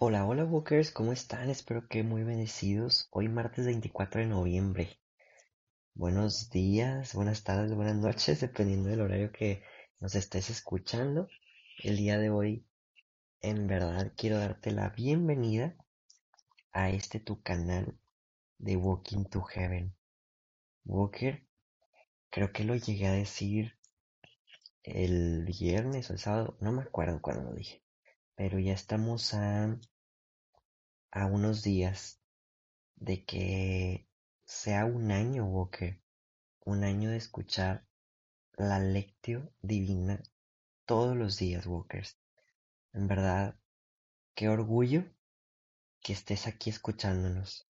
Hola, hola Bookers, ¿cómo están? Espero que muy bendecidos. Hoy martes 24 de noviembre. Buenos días, buenas tardes, buenas noches, dependiendo del horario que nos estés escuchando. El día de hoy, en verdad, quiero darte la bienvenida a este tu canal de Walking to Heaven. Walker, creo que lo llegué a decir el viernes o el sábado, no me acuerdo cuándo lo dije, pero ya estamos a a unos días de que sea un año, Walker, un año de escuchar la lectio divina todos los días, Walkers. En verdad, qué orgullo que estés aquí escuchándonos,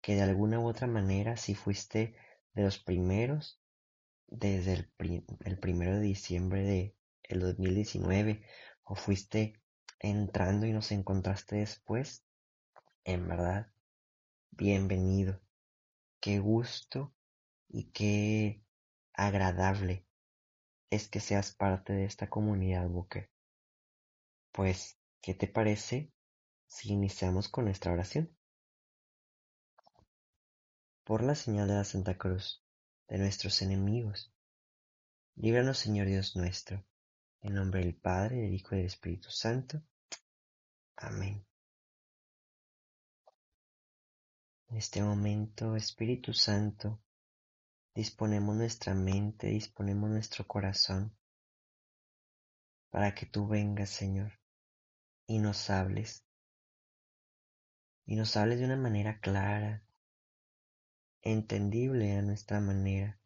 que de alguna u otra manera, si fuiste de los primeros, desde el, el primero de diciembre de el 2019, o fuiste entrando y nos encontraste después, en verdad, bienvenido. Qué gusto y qué agradable es que seas parte de esta comunidad, Buque. Pues, ¿qué te parece si iniciamos con nuestra oración? Por la señal de la Santa Cruz, de nuestros enemigos, líbranos, Señor Dios nuestro, en nombre del Padre, del Hijo y del Espíritu Santo. Amén. En este momento, Espíritu Santo, disponemos nuestra mente, disponemos nuestro corazón para que tú vengas, Señor, y nos hables. Y nos hables de una manera clara, entendible a nuestra manera.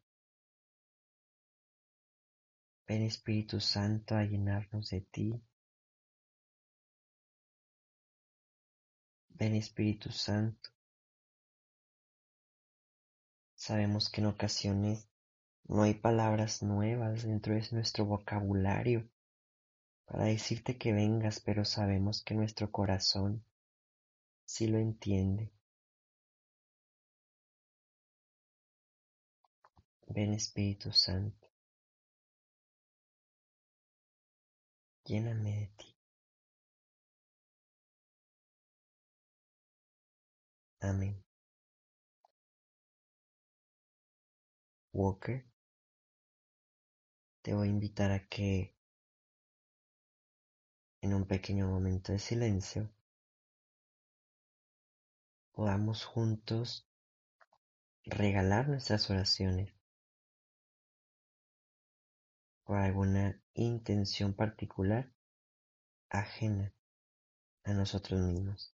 Ven Espíritu Santo a llenarnos de ti. Ven Espíritu Santo Sabemos que en ocasiones no hay palabras nuevas dentro de nuestro vocabulario para decirte que vengas, pero sabemos que nuestro corazón sí lo entiende. Ven Espíritu Santo, lléname de ti. Amén. Walker, te voy a invitar a que en un pequeño momento de silencio podamos juntos regalar nuestras oraciones por alguna intención particular ajena a nosotros mismos.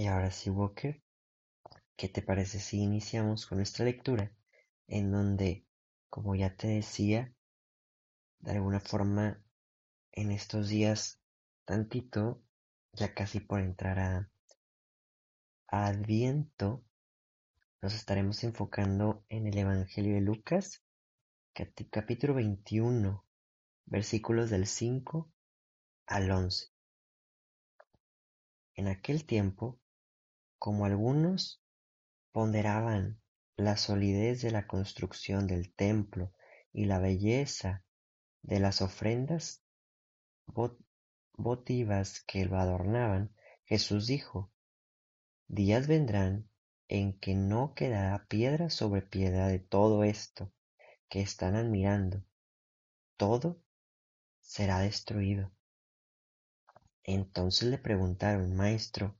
Y ahora sí, Walker, ¿qué te parece si iniciamos con nuestra lectura? En donde, como ya te decía, de alguna forma en estos días, tantito, ya casi por entrar a, Adviento, nos estaremos enfocando en el Evangelio de Lucas, capítulo 21, versículos del 5 al 11. En aquel tiempo, como algunos ponderaban la solidez de la construcción del templo y la belleza de las ofrendas votivas que lo adornaban, Jesús dijo, Días vendrán en que no quedará piedra sobre piedra de todo esto que están admirando, todo será destruido. Entonces le preguntaron, Maestro,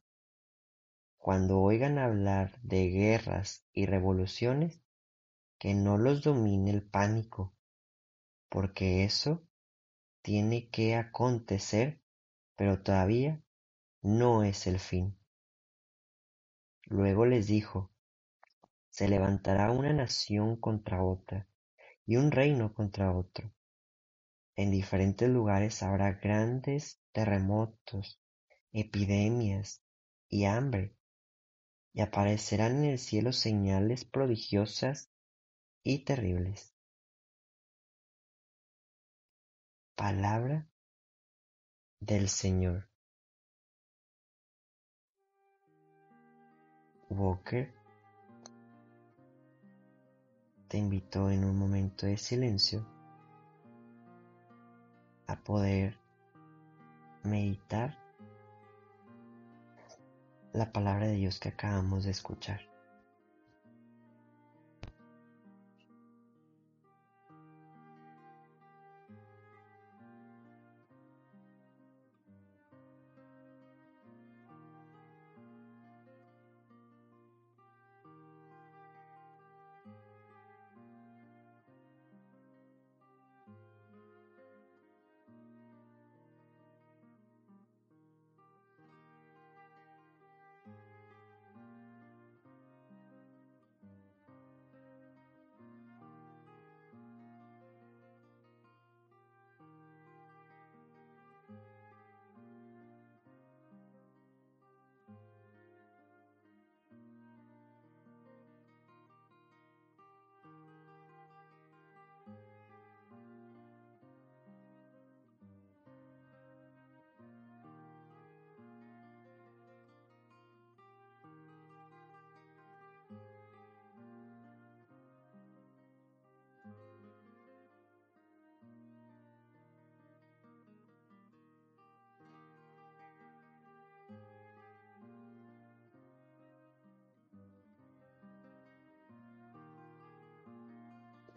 Cuando oigan hablar de guerras y revoluciones, que no los domine el pánico, porque eso tiene que acontecer, pero todavía no es el fin. Luego les dijo, se levantará una nación contra otra y un reino contra otro. En diferentes lugares habrá grandes terremotos, epidemias y hambre, y aparecerán en el cielo señales prodigiosas y terribles. Palabra del Señor. Walker te invito en un momento de silencio a poder meditar la palabra de Dios que acabamos de escuchar.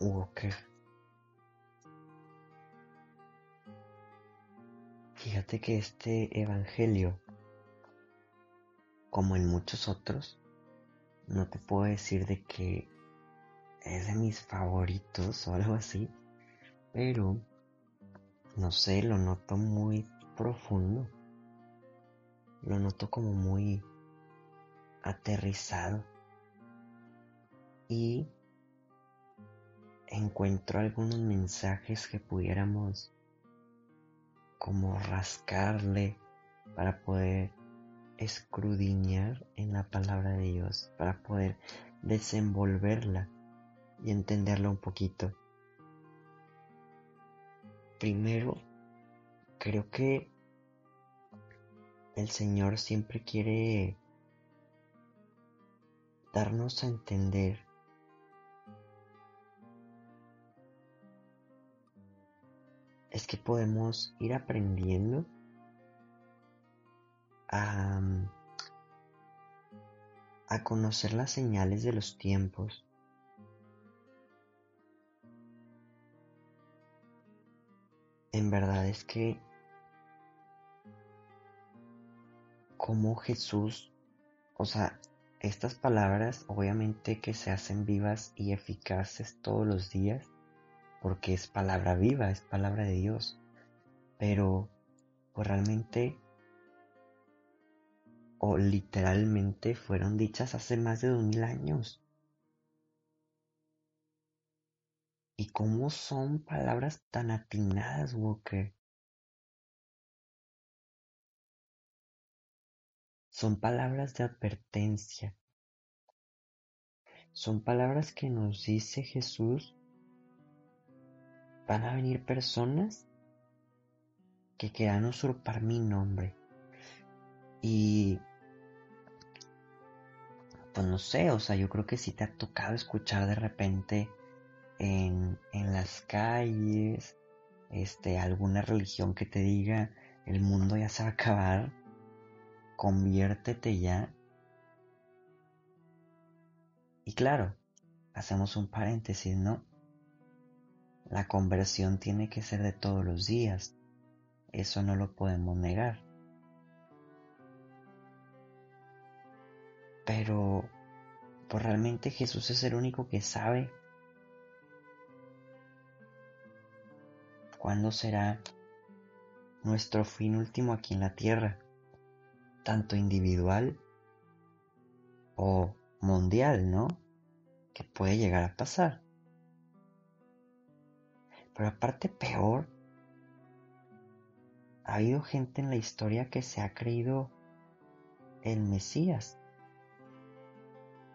Walker. Fíjate que este Evangelio, como en muchos otros, no te puedo decir de que es de mis favoritos o algo así, pero no sé, lo noto muy profundo. Lo noto como muy aterrizado. Y encuentro algunos mensajes que pudiéramos como rascarle para poder escrudiñar en la palabra de Dios, para poder desenvolverla y entenderla un poquito. Primero, creo que el Señor siempre quiere darnos a entender es que podemos ir aprendiendo a, a conocer las señales de los tiempos. En verdad es que como Jesús, o sea, estas palabras obviamente que se hacen vivas y eficaces todos los días, porque es palabra viva, es palabra de Dios. Pero pues realmente o literalmente fueron dichas hace más de dos mil años. ¿Y cómo son palabras tan atinadas, Walker? Son palabras de advertencia. Son palabras que nos dice Jesús van a venir personas que quieran usurpar mi nombre. Y pues no sé, o sea, yo creo que sí te ha tocado escuchar de repente en, en las calles, este, alguna religión que te diga el mundo ya se va a acabar, conviértete ya. Y claro, hacemos un paréntesis, ¿no? La conversión tiene que ser de todos los días. Eso no lo podemos negar. Pero, pues realmente Jesús es el único que sabe cuándo será nuestro fin último aquí en la tierra, tanto individual o mundial, ¿no? Que puede llegar a pasar. Pero aparte peor, ha habido gente en la historia que se ha creído el Mesías,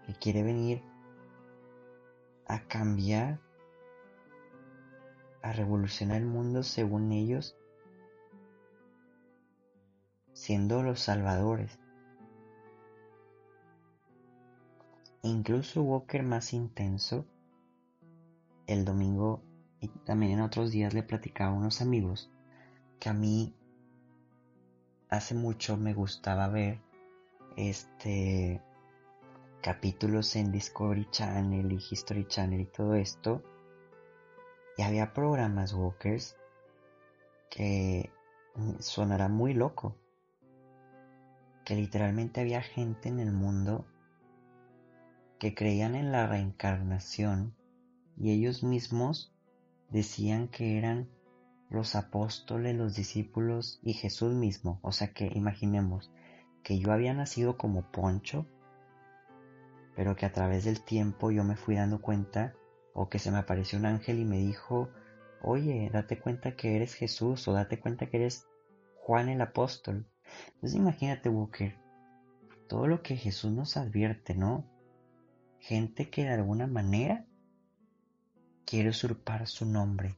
que quiere venir a cambiar, a revolucionar el mundo según ellos, siendo los salvadores. Incluso Walker más intenso, el domingo y también en otros días le platicaba a unos amigos que a mí hace mucho me gustaba ver este capítulos en Discovery Channel y History Channel y todo esto. Y había programas Walkers que sonará muy loco. Que literalmente había gente en el mundo que creían en la reencarnación y ellos mismos decían que eran los apóstoles, los discípulos y Jesús mismo. O sea que imaginemos que yo había nacido como Poncho, pero que a través del tiempo yo me fui dando cuenta o que se me apareció un ángel y me dijo, oye, date cuenta que eres Jesús o date cuenta que eres Juan el apóstol. Entonces imagínate, Walker, todo lo que Jesús nos advierte, ¿no? Gente que de alguna manera quiere usurpar su nombre.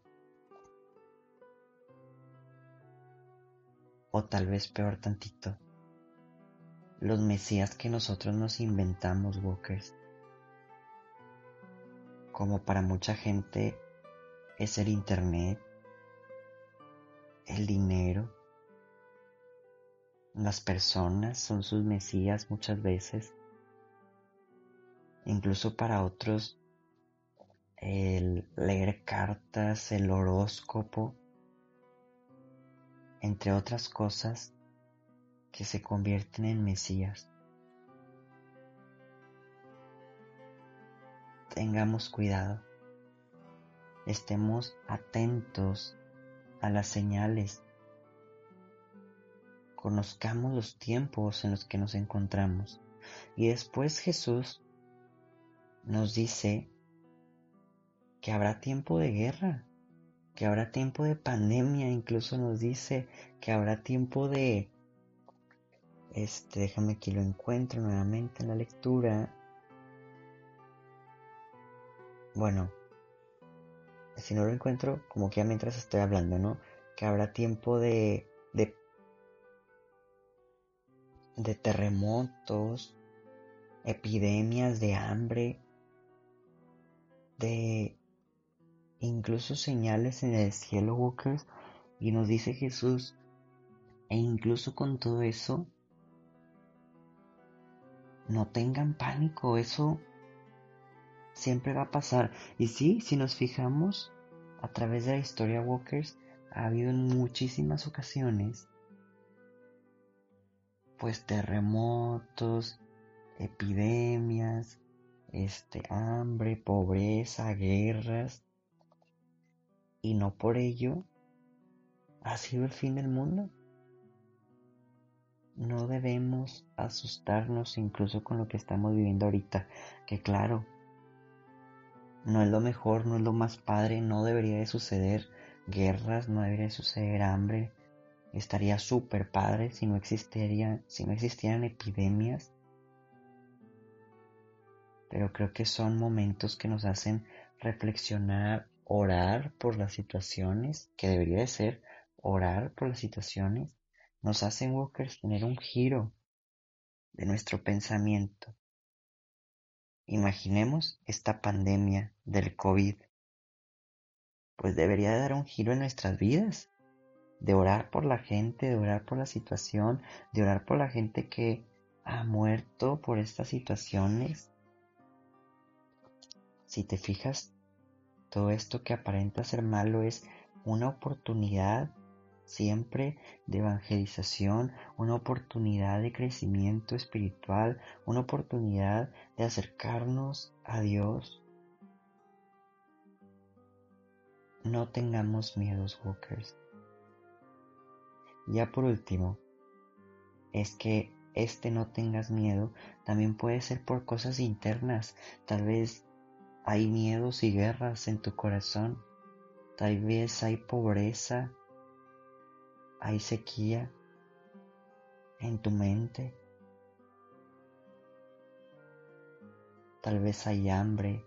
O tal vez peor tantito, los mesías que nosotros nos inventamos, Walkers. Como para mucha gente es el Internet, el dinero, las personas son sus mesías muchas veces. Incluso para otros el leer cartas, el horóscopo, entre otras cosas que se convierten en Mesías. Tengamos cuidado, estemos atentos a las señales, conozcamos los tiempos en los que nos encontramos. Y después Jesús nos dice que habrá tiempo de guerra, que habrá tiempo de pandemia, incluso nos dice que habrá tiempo de... Este, déjame que lo encuentro nuevamente en la lectura. Bueno, si no lo encuentro, como que ya mientras estoy hablando, ¿no? Que habrá tiempo de, de, de terremotos, epidemias de hambre, de incluso señales en el cielo, Walkers, y nos dice Jesús, e incluso con todo eso, no tengan pánico, eso siempre va a pasar. Y sí, si nos fijamos a través de la historia Walkers, ha habido en muchísimas ocasiones, pues terremotos, epidemias, este hambre, pobreza, guerras, y no por ello ha sido el fin del mundo. No debemos asustarnos incluso con lo que estamos viviendo ahorita, que claro, no es lo mejor, no es lo más padre, no debería de suceder guerras, no debería de suceder hambre. Estaría súper padre si no si no existieran epidemias. Pero creo que son momentos que nos hacen reflexionar orar por las situaciones, que debería de ser orar por las situaciones, nos hacen Walkers tener un giro de nuestro pensamiento. imaginemos esta pandemia del COVID, pues debería dar un giro en nuestras vidas, de orar por la gente, de orar por la situación, de orar por la gente que ha muerto por estas situaciones. Si te fijas, todo esto que aparenta ser malo es una oportunidad siempre de evangelización, una oportunidad de crecimiento espiritual, una oportunidad de acercarnos a Dios. No tengamos miedos, Walkers. Ya por último, es que este no tengas miedo también puede ser por cosas internas. Tal vez hay miedos y guerras en tu corazón. Tal vez hay pobreza hay sequía en tu mente. Tal vez hay hambre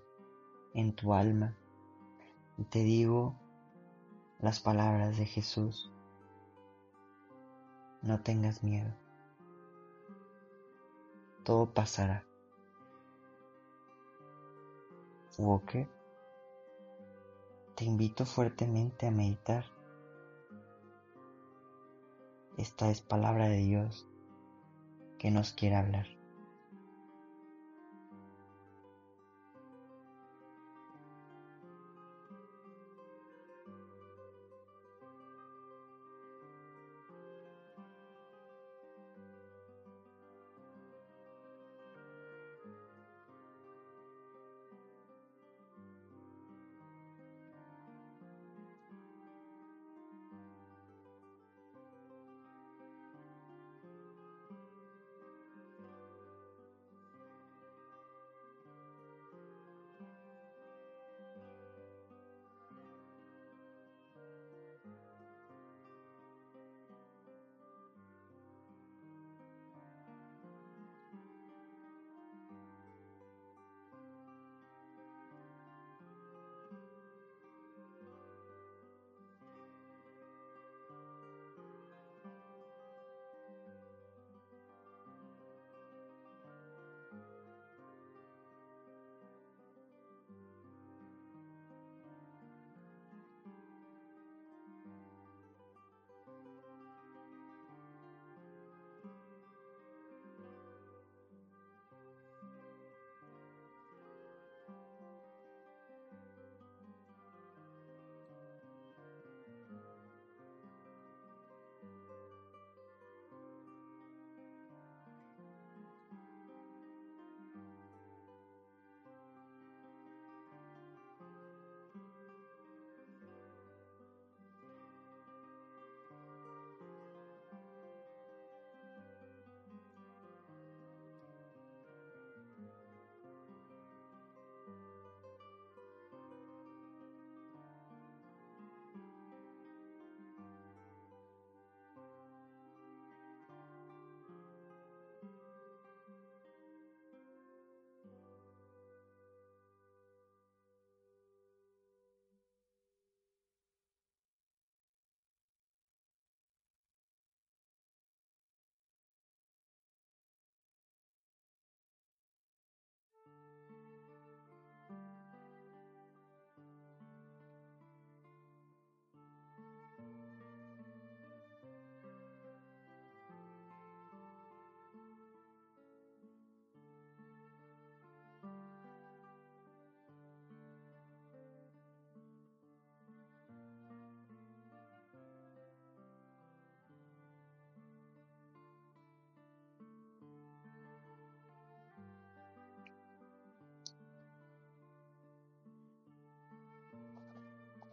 en tu alma. Y te digo las palabras de Jesús. No tengas miedo. Todo pasará. Walker, te invito fuertemente a meditar esta es palabra de Dios que nos quiere hablar.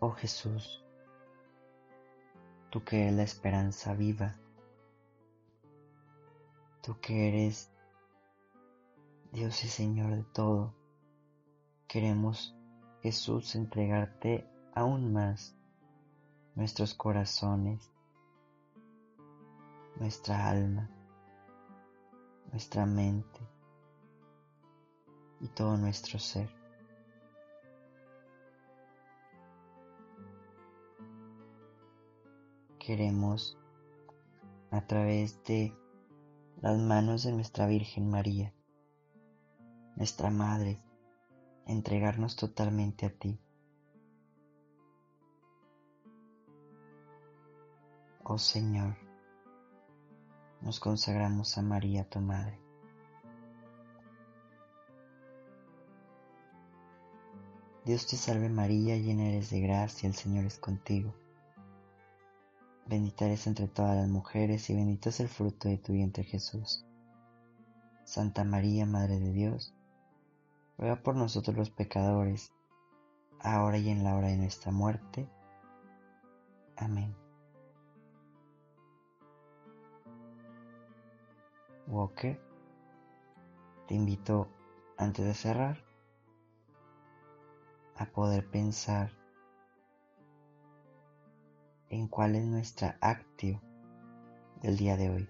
Oh Jesús, tú que eres la esperanza viva, tú que eres Dios y Señor de todo, queremos Jesús entregarte aún más nuestros corazones, nuestra alma, nuestra mente y todo nuestro ser. Queremos a través de las manos de nuestra Virgen María nuestra Madre, entregarnos totalmente a ti. Oh Señor, nos consagramos a María, tu Madre. Dios te salve María, llena eres de gracia, el Señor es contigo. Bendita eres entre todas las mujeres y bendito es el fruto de tu vientre Jesús. Santa María, Madre de Dios, ruega por nosotros los pecadores, ahora y en la hora de nuestra muerte. Amén. Walker, te invito antes de cerrar a poder pensar en cuál es nuestra actio del día de hoy.